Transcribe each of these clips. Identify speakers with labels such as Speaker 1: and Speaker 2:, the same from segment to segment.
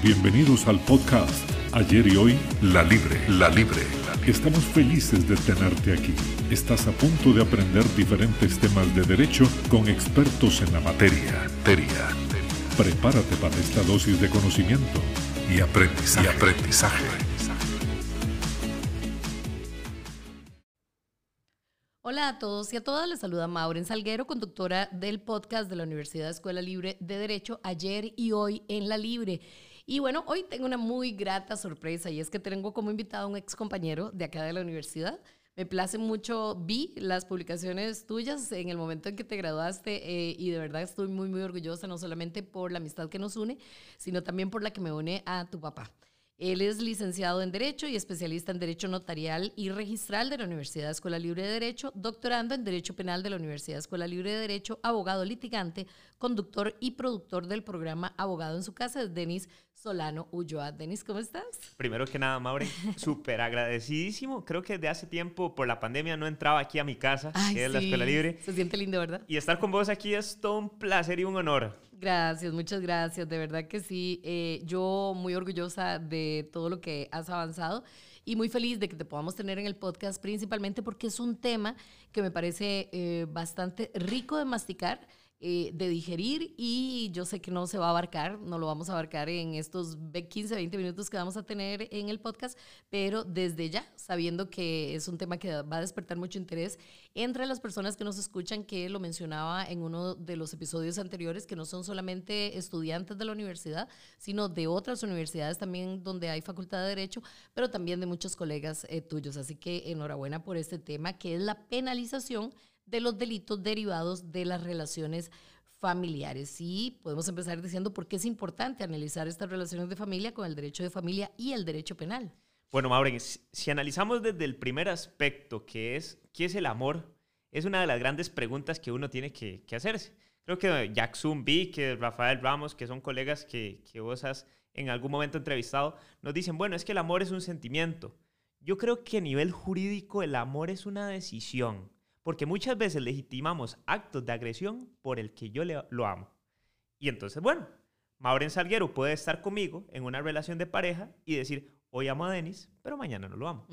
Speaker 1: Bienvenidos al podcast Ayer y Hoy, La Libre, La Libre. Estamos felices de tenerte aquí. Estás a punto de aprender diferentes temas de derecho con expertos en la materia. Teria. Prepárate para esta dosis de conocimiento y aprendizaje. Y aprendizaje.
Speaker 2: Hola a todos y a todas, les saluda Maureen Salguero, conductora del podcast de la Universidad Escuela Libre de Derecho, ayer y hoy en La Libre. Y bueno, hoy tengo una muy grata sorpresa y es que tengo como invitado a un ex compañero de acá de la universidad. Me place mucho, vi las publicaciones tuyas en el momento en que te graduaste eh, y de verdad estoy muy, muy orgullosa, no solamente por la amistad que nos une, sino también por la que me une a tu papá. Él es licenciado en Derecho y especialista en Derecho Notarial y Registral de la Universidad Escuela Libre de Derecho, doctorando en Derecho Penal de la Universidad Escuela Libre de Derecho, abogado litigante, conductor y productor del programa Abogado en su casa, es Denis Solano Ulloa. Denis, ¿cómo estás?
Speaker 3: Primero que nada, Maure, súper agradecidísimo. Creo que desde hace tiempo, por la pandemia, no entraba aquí a mi casa, que es la Escuela Libre.
Speaker 2: Se siente lindo, ¿verdad?
Speaker 3: Y estar con vos aquí es todo un placer y un honor.
Speaker 2: Gracias, muchas gracias. De verdad que sí. Eh, yo muy orgullosa de todo lo que has avanzado y muy feliz de que te podamos tener en el podcast, principalmente porque es un tema que me parece eh, bastante rico de masticar eh, de digerir y yo sé que no se va a abarcar, no lo vamos a abarcar en estos 15, 20 minutos que vamos a tener en el podcast, pero desde ya, sabiendo que es un tema que va a despertar mucho interés entre las personas que nos escuchan, que lo mencionaba en uno de los episodios anteriores, que no son solamente estudiantes de la universidad, sino de otras universidades también donde hay facultad de derecho, pero también de muchos colegas eh, tuyos. Así que enhorabuena por este tema, que es la penalización de los delitos derivados de las relaciones familiares. Y podemos empezar diciendo por qué es importante analizar estas relaciones de familia con el derecho de familia y el derecho penal.
Speaker 3: Bueno, Maureen, si analizamos desde el primer aspecto, que es qué es el amor, es una de las grandes preguntas que uno tiene que, hacerse. Creo que Jack Zumbi, que Rafael Ramos, que son colegas que, que vos has en algún momento entrevistado, nos dicen, bueno, es que el amor es un sentimiento. Yo creo que a nivel jurídico el amor es una decisión. Porque muchas veces legitimamos actos de agresión por el que yo le, lo amo. Y entonces, bueno, Maureen Salguero puede estar conmigo en una relación de pareja y decir, hoy amo a Denis, pero mañana no lo amo.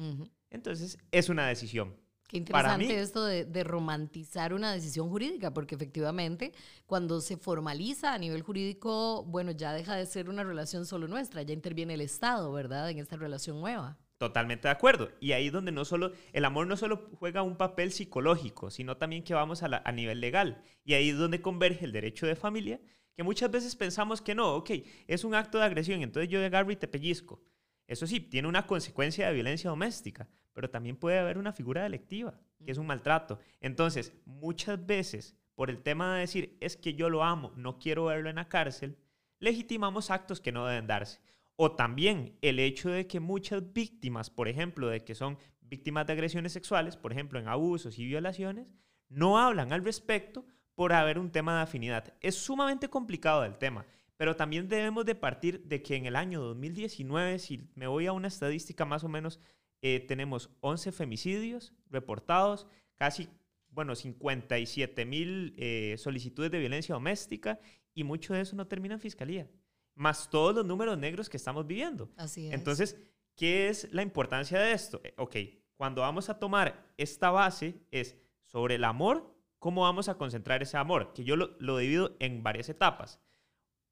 Speaker 3: Entonces, es una decisión.
Speaker 2: Qué interesante esto de, de, romantizar una decisión jurídica, porque efectivamente cuando se formaliza a nivel jurídico, bueno, ya deja de ser una relación solo nuestra, ya interviene el Estado, ¿verdad? En esta relación nueva.
Speaker 3: Totalmente de acuerdo. Y ahí donde no solo, el amor no solo juega un papel psicológico, sino también que vamos a, a nivel legal. Y ahí es donde converge el derecho de familia, que muchas veces pensamos que no, ok, es un acto de agresión, entonces yo agarro y te pellizco. Eso sí, tiene una consecuencia de violencia doméstica, pero también puede haber una figura delictiva, que es un maltrato. Entonces, muchas veces, por el tema de decir, es que yo lo amo, no quiero verlo en la cárcel, legitimamos actos que no deben darse. O también el hecho de que muchas víctimas, por ejemplo, de que son víctimas de agresiones sexuales, por ejemplo, en abusos y violaciones, no hablan al respecto por haber un tema de afinidad. Es sumamente complicado el tema, pero también debemos de partir de que en el año 2019, si me voy a una estadística más o menos, eh, tenemos 11 femicidios reportados, casi, bueno, 57 mil eh, solicitudes de violencia doméstica y mucho de eso no termina en fiscalía más todos los números negros que estamos viviendo.
Speaker 2: Así es.
Speaker 3: Entonces, ¿qué es la importancia de esto? Eh, ok, cuando vamos a tomar esta base es sobre el amor, ¿cómo vamos a concentrar ese amor? Que yo lo, lo divido en varias etapas.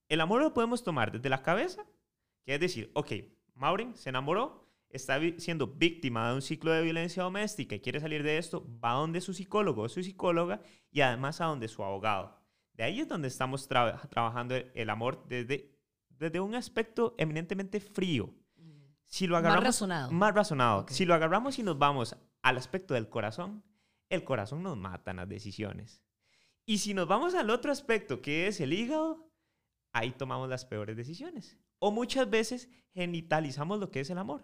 Speaker 3: El amor lo podemos tomar desde la cabeza, que es decir, ok, Maureen se enamoró, está siendo víctima de un ciclo de violencia doméstica y quiere salir de esto, va a donde su psicólogo o su psicóloga y además a donde su abogado. De ahí es donde estamos trabajando el amor desde desde un aspecto eminentemente frío.
Speaker 2: Si lo agarramos, más razonado.
Speaker 3: Más razonado. Si lo agarramos y nos vamos al aspecto del corazón, el corazón nos mata en las decisiones. Y si nos vamos al otro aspecto, que es el hígado, ahí tomamos las peores decisiones. O muchas veces genitalizamos lo que es el amor.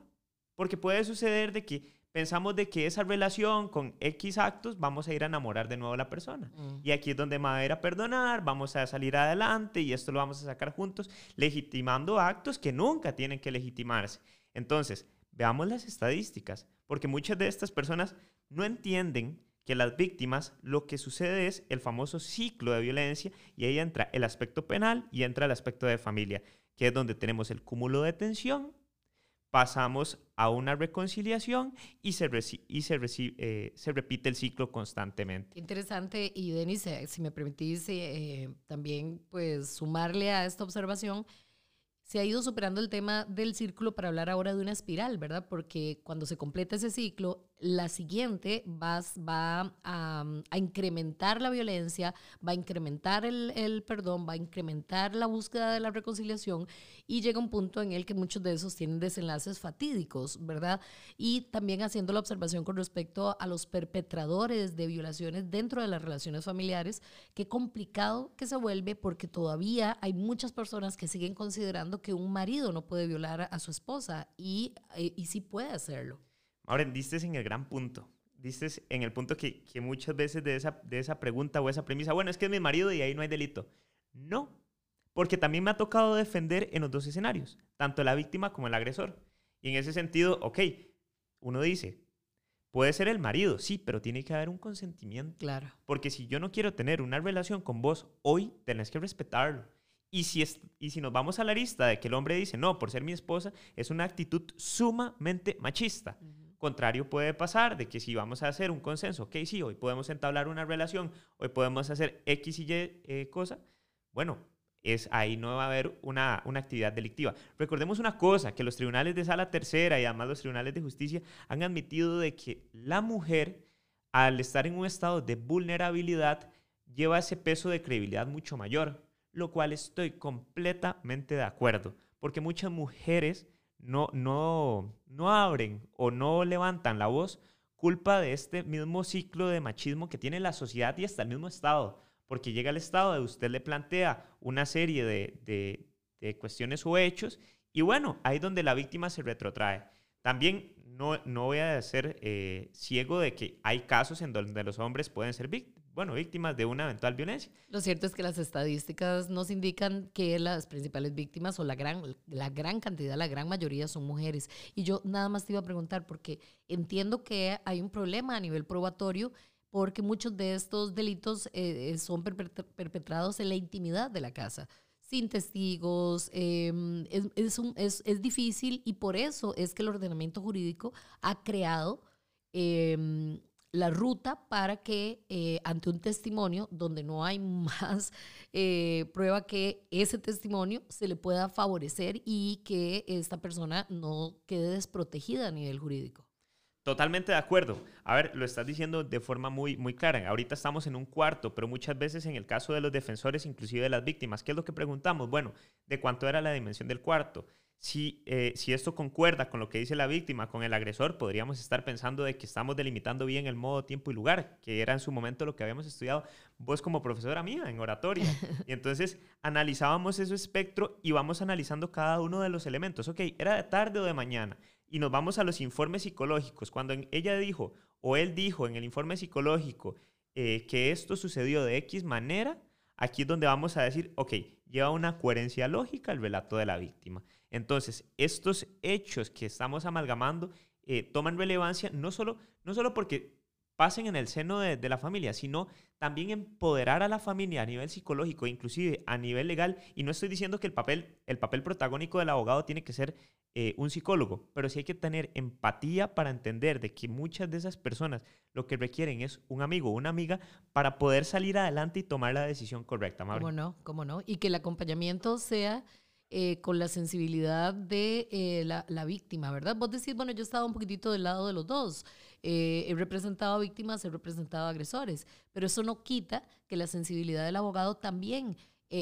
Speaker 3: Porque puede suceder de que pensamos de que esa relación con X actos vamos a ir a enamorar de nuevo a la persona. Mm. Y aquí es donde va a ir a perdonar, vamos a salir adelante y esto lo vamos a sacar juntos, legitimando actos que nunca tienen que legitimarse. Entonces, veamos las estadísticas, porque muchas de estas personas no entienden que las víctimas lo que sucede es el famoso ciclo de violencia y ahí entra el aspecto penal y entra el aspecto de familia, que es donde tenemos el cúmulo de tensión, pasamos a una reconciliación y se, y se, eh, se repite el ciclo constantemente.
Speaker 2: Interesante y Denis, eh, si me permitís eh, también pues sumarle a esta observación, se ha ido superando el tema del círculo para hablar ahora de una espiral, ¿verdad? Porque cuando se completa ese ciclo, la siguiente va, va a, incrementar la violencia, va a incrementar el, perdón, va a incrementar la búsqueda de la reconciliación y llega un punto en el que muchos de esos tienen desenlaces fatídicos, ¿verdad? Y también haciendo la observación con respecto a los perpetradores de violaciones dentro de las relaciones familiares, qué complicado que se vuelve porque todavía hay muchas personas que siguen considerando que un marido no puede violar a su esposa y, eh, y sí puede hacerlo.
Speaker 3: Ahora, diste en el gran punto. Diste en el punto que, que muchas veces de esa, de esa pregunta o esa premisa, bueno, es que es mi marido y ahí no hay delito. No, porque también me ha tocado defender en los dos escenarios, tanto la víctima como el agresor. Y en ese sentido, ok, uno dice, puede ser el marido, sí, pero tiene que haber un consentimiento.
Speaker 2: Claro.
Speaker 3: Porque si yo no quiero tener una relación con vos hoy, tenés que respetarlo. Y si, es, y si nos vamos a la lista de que el hombre dice, no, por ser mi esposa, es una actitud sumamente machista. Contrario puede pasar de que si vamos a hacer un consenso, ok, sí, hoy podemos entablar una relación, hoy podemos hacer X y Y eh, cosa, bueno, es ahí no va a haber una, una, actividad delictiva. Recordemos una cosa, que los tribunales de sala tercera y además los tribunales de justicia han admitido de que la mujer, al estar en un estado de vulnerabilidad, lleva ese peso de credibilidad mucho mayor, lo cual estoy completamente de acuerdo, porque muchas mujeres no, no, no abren o no levantan la voz culpa de este mismo ciclo de machismo que tiene la sociedad y hasta el mismo Estado. Porque llega el Estado de usted le plantea una serie de, cuestiones o hechos y bueno, ahí es donde la víctima se retrotrae. También no, no voy a ser eh, ciego de que hay casos en donde los hombres pueden ser víctimas bueno, víctimas de una eventual violencia.
Speaker 2: Lo cierto es que las estadísticas nos indican que las principales víctimas o la gran, la gran cantidad, la gran mayoría son mujeres. Y yo nada más te iba a preguntar porque entiendo que hay un problema a nivel probatorio porque muchos de estos delitos eh, son perpetrados en la intimidad de la casa sin testigos, em, es, es, es, difícil y por eso es que el ordenamiento jurídico ha creado eh, la ruta para que eh, ante un testimonio donde no hay más eh, prueba que ese testimonio se le pueda favorecer y que esta persona no quede desprotegida a nivel jurídico.
Speaker 3: Totalmente de acuerdo. A ver, lo estás diciendo de forma muy, muy clara. Ahorita estamos en un cuarto, pero muchas veces en el caso de los defensores, inclusive de las víctimas, ¿qué es lo que preguntamos? Bueno, ¿de cuánto era la dimensión del cuarto? Si, eh, si esto concuerda con lo que dice la víctima, con el agresor, podríamos estar pensando de que estamos delimitando bien el modo, tiempo y lugar, que era en su momento lo que habíamos estudiado vos como profesora mía en oratoria. Y entonces analizábamos ese espectro y vamos analizando cada uno de los elementos. Ok, era de tarde o de mañana. Y nos vamos a los informes psicológicos. Cuando ella dijo o él dijo en el informe psicológico eh, que esto sucedió de X manera, aquí es donde vamos a decir, ok, lleva una coherencia lógica el relato de la víctima. Entonces, estos hechos que estamos amalgamando eh, toman relevancia no solo, no solo porque pasen en el seno de, la familia, sino también empoderar a la familia a nivel psicológico, inclusive a nivel legal. Y no estoy diciendo que el papel, el papel protagónico del abogado tiene que ser eh, un psicólogo, pero sí hay que tener empatía para entender de que muchas de esas personas lo que requieren es un amigo una amiga para poder salir adelante y tomar la decisión correcta.
Speaker 2: ¿Cómo no? ¿Cómo no? Y que el acompañamiento sea eh, con la sensibilidad de eh, la, víctima, ¿verdad? Vos decís, bueno, yo estaba un poquitito del lado de los dos. Eh, he representado a víctimas, he representado a agresores, pero eso no quita que la sensibilidad del abogado también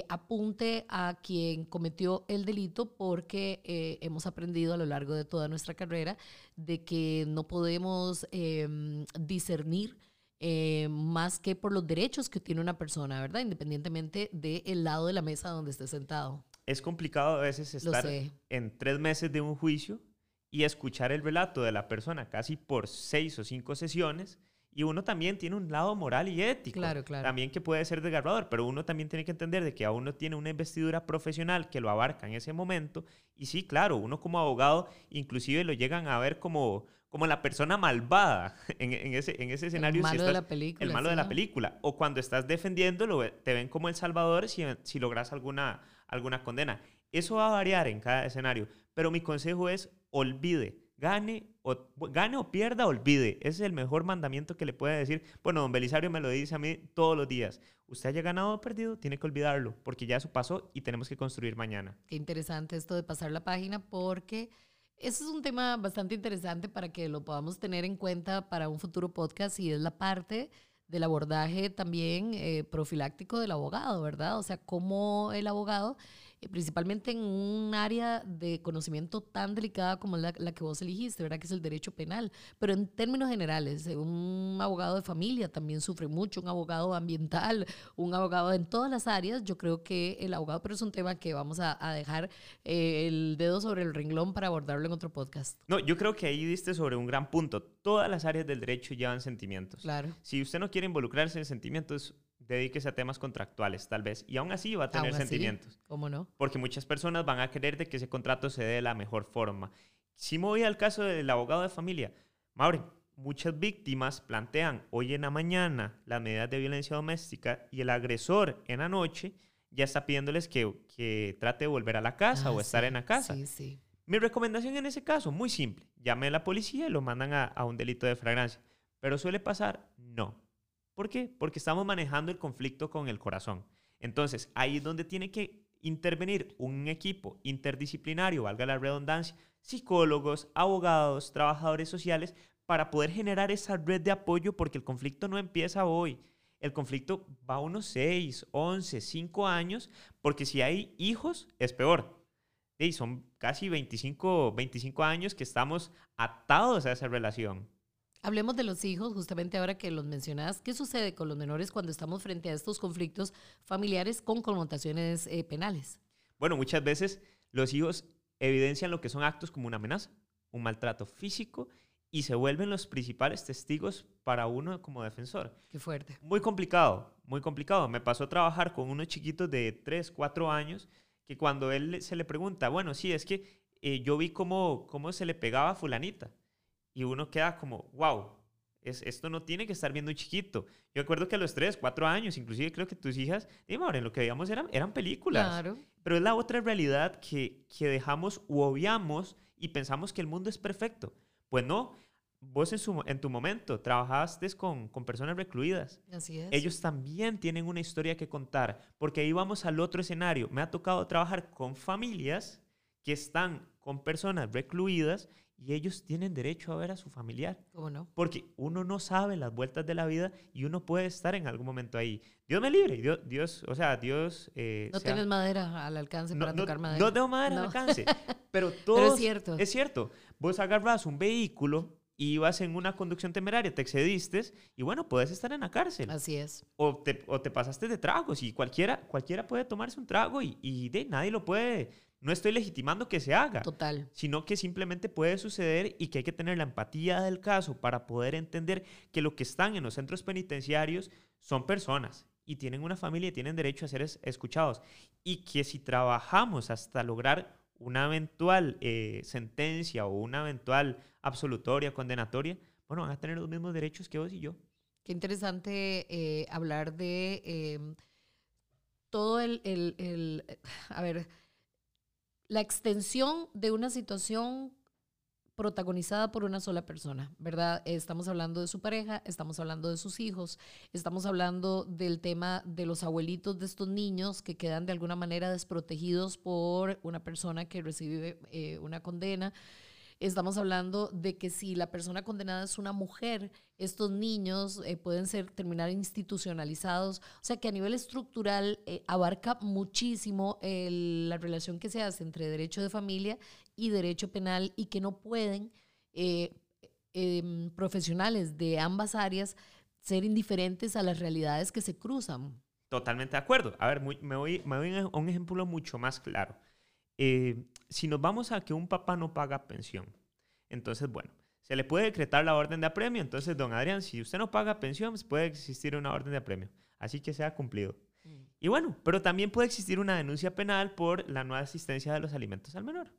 Speaker 2: apunte a quien cometió el delito porque hemos aprendido a lo largo de toda nuestra carrera de que no podemos em, discernir más que por los derechos que tiene una persona, ¿verdad? Independientemente del lado de la mesa donde esté sentado
Speaker 3: es complicado a veces estar en tres meses de un juicio y escuchar el relato de la persona casi por seis o cinco sesiones Y uno también tiene un lado moral y ético.
Speaker 2: Claro, claro.
Speaker 3: También que puede ser desgarrador, pero uno también tiene que entender de que a uno tiene una investidura profesional que lo abarca en ese momento. Y sí, claro, uno como abogado inclusive lo llegan a ver como, como la persona malvada en, en ese, en ese escenario.
Speaker 2: El malo
Speaker 3: si
Speaker 2: de la película.
Speaker 3: el malo
Speaker 2: sí,
Speaker 3: de la película. O cuando estás defendiéndolo, te ven como el salvador si, si logras alguna, alguna condena. Eso va a variar en cada escenario. Pero mi consejo es olvide. Gane o, gane o pierda, olvide. Ese es el mejor mandamiento que le puede decir. Bueno, don Belisario me lo dice a mí todos los días. Usted haya ganado o perdido, tiene que olvidarlo, porque ya eso pasó y tenemos que construir mañana.
Speaker 2: Qué interesante esto de pasar la página porque ese es un tema bastante interesante para que lo podamos tener en cuenta para un futuro podcast y es la parte del abordaje también eh, profiláctico del abogado, ¿verdad? O sea, cómo el abogado, principalmente en un área de conocimiento tan delicada como la, la que vos elegiste, ¿verdad? Que es el derecho penal, pero en términos generales, eh, un abogado de familia también sufre mucho, un abogado ambiental, un abogado en todas las áreas, yo creo que el abogado, pero es un tema que vamos a, a dejar eh, el dedo sobre el renglón para abordarlo en otro podcast.
Speaker 3: No, yo creo que ahí diste sobre un gran punto. Todas las áreas del derecho llevan sentimientos.
Speaker 2: Claro.
Speaker 3: Si usted no quiere involucrarse en sentimientos, dedíquese a temas contractuales, tal vez. Y aún así va a tener
Speaker 2: así,
Speaker 3: sentimientos.
Speaker 2: ¿Cómo no?
Speaker 3: Porque muchas personas van a querer de que ese contrato se dé de la mejor forma. Si me voy al caso del abogado de familia, Maure, muchas víctimas plantean hoy en la mañana las medidas de violencia doméstica y el agresor en la noche ya está pidiéndoles que, que trate de volver a la casa
Speaker 2: Ah,
Speaker 3: o estar
Speaker 2: sí,
Speaker 3: en la casa.
Speaker 2: Sí, sí.
Speaker 3: Mi recomendación en ese caso, muy simple. Llame a la policía y lo mandan a, a un delito de fragancia. Pero suele pasar, no. ¿Por qué? Porque estamos manejando el conflicto con el corazón. Entonces, ahí es donde tiene que intervenir un equipo interdisciplinario, valga la redundancia, psicólogos, abogados, trabajadores sociales, para poder generar esa red de apoyo, porque el conflicto no empieza hoy. El conflicto va unos 6, 11, 5 años, porque si hay hijos, es peor. Y son casi 25, 25 años que estamos atados a esa relación.
Speaker 2: Hablemos de los hijos, justamente ahora que los mencionas. ¿Qué sucede con los menores cuando estamos frente a estos conflictos familiares con connotaciones eh, penales?
Speaker 3: Bueno, muchas veces los hijos evidencian lo que son actos como una amenaza, un maltrato físico y se vuelven los principales testigos para uno como defensor.
Speaker 2: Qué fuerte.
Speaker 3: Muy complicado, muy complicado. Me pasó a trabajar con unos chiquitos de 3, 4 años que cuando él se le pregunta, bueno, sí, es que eh, yo vi cómo, cómo se le pegaba a fulanita. Y uno queda como, wow, es, esto no tiene que estar viendo chiquito. Yo recuerdo que a los 3, 4 años, inclusive creo que tus hijas, dime ahora, lo que veíamos eran, eran películas.
Speaker 2: Claro.
Speaker 3: Pero es la otra realidad que, que dejamos u obviamos y pensamos que el mundo es perfecto. Pues no, vos en, su, en tu momento trabajaste con, con personas recluidas.
Speaker 2: Así es.
Speaker 3: Ellos también tienen una historia que contar, porque ahí vamos al otro escenario. Me ha tocado trabajar con familias que están con personas recluidas y ellos tienen derecho a ver a su familiar.
Speaker 2: ¿Cómo no?
Speaker 3: Porque uno no sabe las vueltas de la vida y uno puede estar en algún momento ahí. Dios me libre, Dios, Dios o sea, Dios... eh,
Speaker 2: No
Speaker 3: sea-
Speaker 2: tienes madera al alcance
Speaker 3: no,
Speaker 2: para
Speaker 3: no-
Speaker 2: tocar madera.
Speaker 3: no tengo madera al
Speaker 2: No.
Speaker 3: alcance. Pero todo
Speaker 2: es cierto.
Speaker 3: Es cierto. Vos agarras un vehículo, ibas en una conducción temeraria, te excediste y bueno, puedes estar en la cárcel.
Speaker 2: Así es.
Speaker 3: O te, o te pasaste de tragos y cualquiera, cualquiera puede tomarse un trago y, y de, nadie lo puede. No estoy legitimando que se haga,
Speaker 2: Total.
Speaker 3: sino que simplemente puede suceder y que hay que tener la empatía del caso para poder entender que lo que están en los centros penitenciarios son personas y tienen una familia y tienen derecho a ser es- escuchados. Y que si trabajamos hasta lograr una eventual eh, sentencia o una eventual absolutoria, condenatoria, bueno, van a tener los mismos derechos que vos y yo.
Speaker 2: Qué interesante eh, hablar de eh, todo el, el- el- a ver, la extensión de una situación protagonizada por una sola persona, ¿verdad? Estamos hablando de su pareja, estamos hablando de sus hijos, estamos hablando del tema de los abuelitos de estos niños que quedan de alguna manera desprotegidos por una persona que recibe eh, una condena. Estamos hablando de que si la persona condenada es una mujer, estos niños eh, pueden ser terminar institucionalizados. O sea que a nivel estructural eh, abarca muchísimo el- la relación que se hace entre derecho de familia y derecho penal y que no pueden eh, em, profesionales de ambas áreas ser indiferentes a las realidades que se cruzan.
Speaker 3: Totalmente de acuerdo. A ver, muy- me, voy, me voy a un ejemplo mucho más claro. Eh, si nos vamos a que un papá no paga pensión, entonces, bueno, se le puede decretar la orden de apremio. Entonces, don Adrián, si usted no paga pensión, pues puede existir una orden de apremio. Así que sea cumplido. Mm. Y bueno, pero también puede existir una denuncia penal por la no asistencia de los alimentos al menor.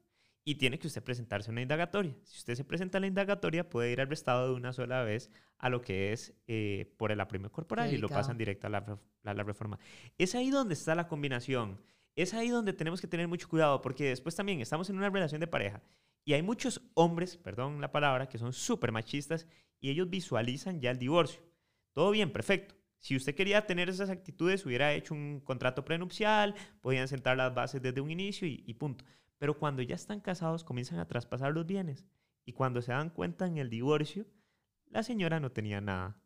Speaker 3: Y tiene que usted presentarse una indagatoria. Si usted se presenta a la indagatoria, puede ir arrestado de una sola vez a lo que es eh, por el apremio corporal y lo pasan directo a la, a la reforma. Es ahí donde está la combinación. Es ahí donde tenemos que tener mucho cuidado porque después también estamos en una relación de pareja y hay muchos hombres, perdón la palabra, que son súper machistas y ellos visualizan ya el divorcio. Todo bien, perfecto. Si usted quería tener esas actitudes, hubiera hecho un contrato prenupcial, podían sentar las bases desde un inicio y, y punto. Pero cuando ya están casados, comienzan a traspasar los bienes. Y cuando se dan cuenta en el divorcio, la señora no tenía nada.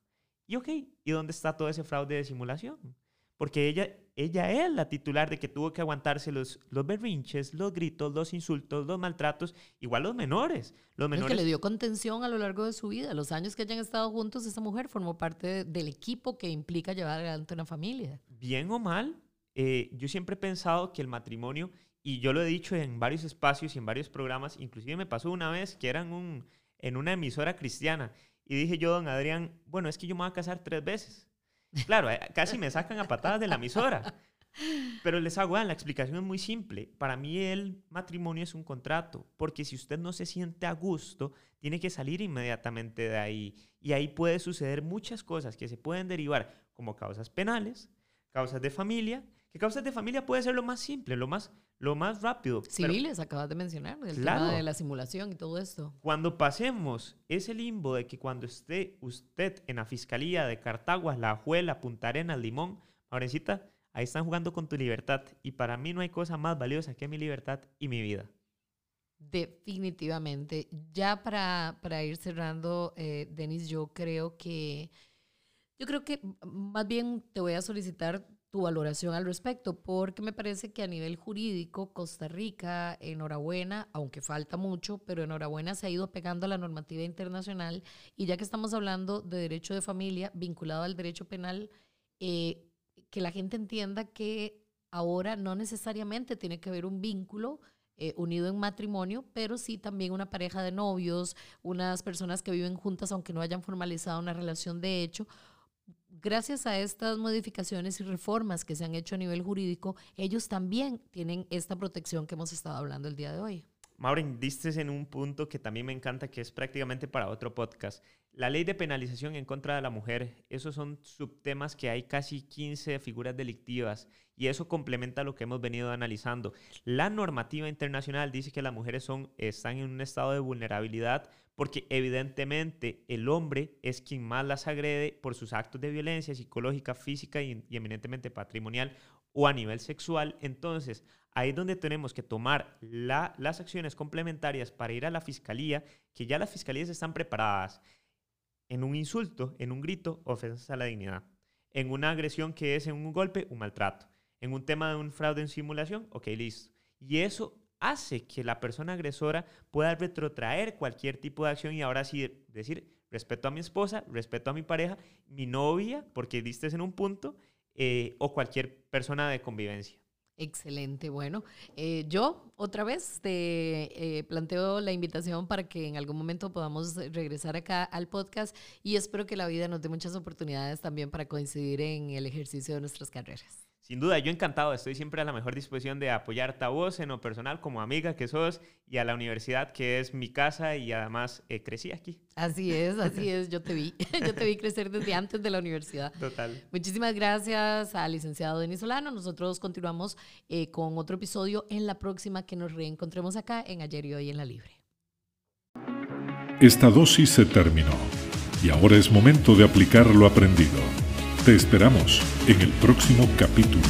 Speaker 3: Y ok, ¿y dónde está todo ese fraude de simulación? Porque ella, ella es la titular de que tuvo que aguantarse los, los berrinches, los gritos, los insultos, los maltratos, igual los menores. Los menores.
Speaker 2: que le dio contención a lo largo de su vida. Los años que hayan estado juntos, esa mujer formó parte del equipo que implica llevar adelante una familia.
Speaker 3: Bien o mal, eh, yo siempre he pensado que el matrimonio, y yo lo he dicho en varios espacios y en varios programas, inclusive me pasó una vez que eran un, en una emisora cristiana, y dije yo, don Adrián, bueno, es que yo me voy a casar tres veces. Claro, eh, casi me sacan a patadas de la emisora. Pero les hago, la explicación es muy simple. Para mí el matrimonio es un contrato, porque si usted no se siente a gusto, tiene que salir inmediatamente de ahí. Y ahí puede suceder muchas cosas que se pueden derivar como causas penales, causas de familia, que causas de familia puede ser lo más simple, lo más, lo más rápido.
Speaker 2: Civiles, acabas de mencionar, el tema de la simulación y todo esto.
Speaker 3: Cuando pasemos ese limbo de que cuando esté usted en la fiscalía de Cartaguas, La Ajuela, Punta Arenas, Limón, Maurencita, ahí están jugando con tu libertad. Y para mí no hay cosa más valiosa que mi libertad y mi vida.
Speaker 2: Definitivamente. Ya para, para ir cerrando, eh, Denis, yo creo que yo creo que más bien te voy a solicitar tu valoración al respecto, porque me parece que a nivel jurídico, Costa Rica, enhorabuena, aunque falta mucho, pero enhorabuena se ha ido pegando a la normativa internacional. Y ya que estamos hablando de derecho de familia vinculado al derecho penal, eh, que la gente entienda que ahora no necesariamente tiene que haber un vínculo eh, unido en matrimonio, pero sí también una pareja de novios, unas personas que viven juntas aunque no hayan formalizado una relación de hecho, gracias a estas modificaciones y reformas que se han hecho a nivel jurídico, ellos también tienen esta protección que hemos estado hablando el día de hoy.
Speaker 3: Maureen, diste en un punto que también me encanta, que es prácticamente para otro podcast. La ley de penalización en contra de la mujer, esos son subtemas que hay casi 15 figuras delictivas y eso complementa lo que hemos venido analizando. La normativa internacional dice que las mujeres son, están en un estado de vulnerabilidad porque evidentemente el hombre es quien más las agrede por sus actos de violencia psicológica, física y, eminentemente patrimonial o a nivel sexual. Entonces, ahí es donde tenemos que tomar las acciones complementarias para ir a la fiscalía, que ya las fiscalías están preparadas en un insulto, en un grito, ofensa a la dignidad. En una agresión que es en un golpe, un maltrato. En un tema de un fraude en simulación, ok, listo. Y eso hace que la persona agresora pueda retrotraer cualquier tipo de acción y ahora sí decir, respeto a mi esposa, respeto a mi pareja, mi novia, porque diste en un punto, eh, o cualquier persona de convivencia.
Speaker 2: Excelente, bueno, eh, yo otra vez te eh, planteo la invitación para que en algún momento podamos regresar acá al podcast y espero que la vida nos dé muchas oportunidades también para coincidir en el ejercicio de nuestras carreras.
Speaker 3: Sin duda, yo encantado, estoy siempre a la mejor disposición de apoyarte a vos en lo personal como amiga que sos y a la universidad que es mi casa y además eh, crecí aquí.
Speaker 2: Así es, así es, yo te vi, yo te vi crecer desde antes de la universidad.
Speaker 3: Total.
Speaker 2: Muchísimas gracias al licenciado Denis Solano. Nosotros continuamos eh, con otro episodio en la próxima que nos reencontremos acá en Ayer y Hoy en la Libre.
Speaker 1: Esta dosis se terminó y ahora es momento de aplicar lo aprendido. Te esperamos en el próximo capítulo.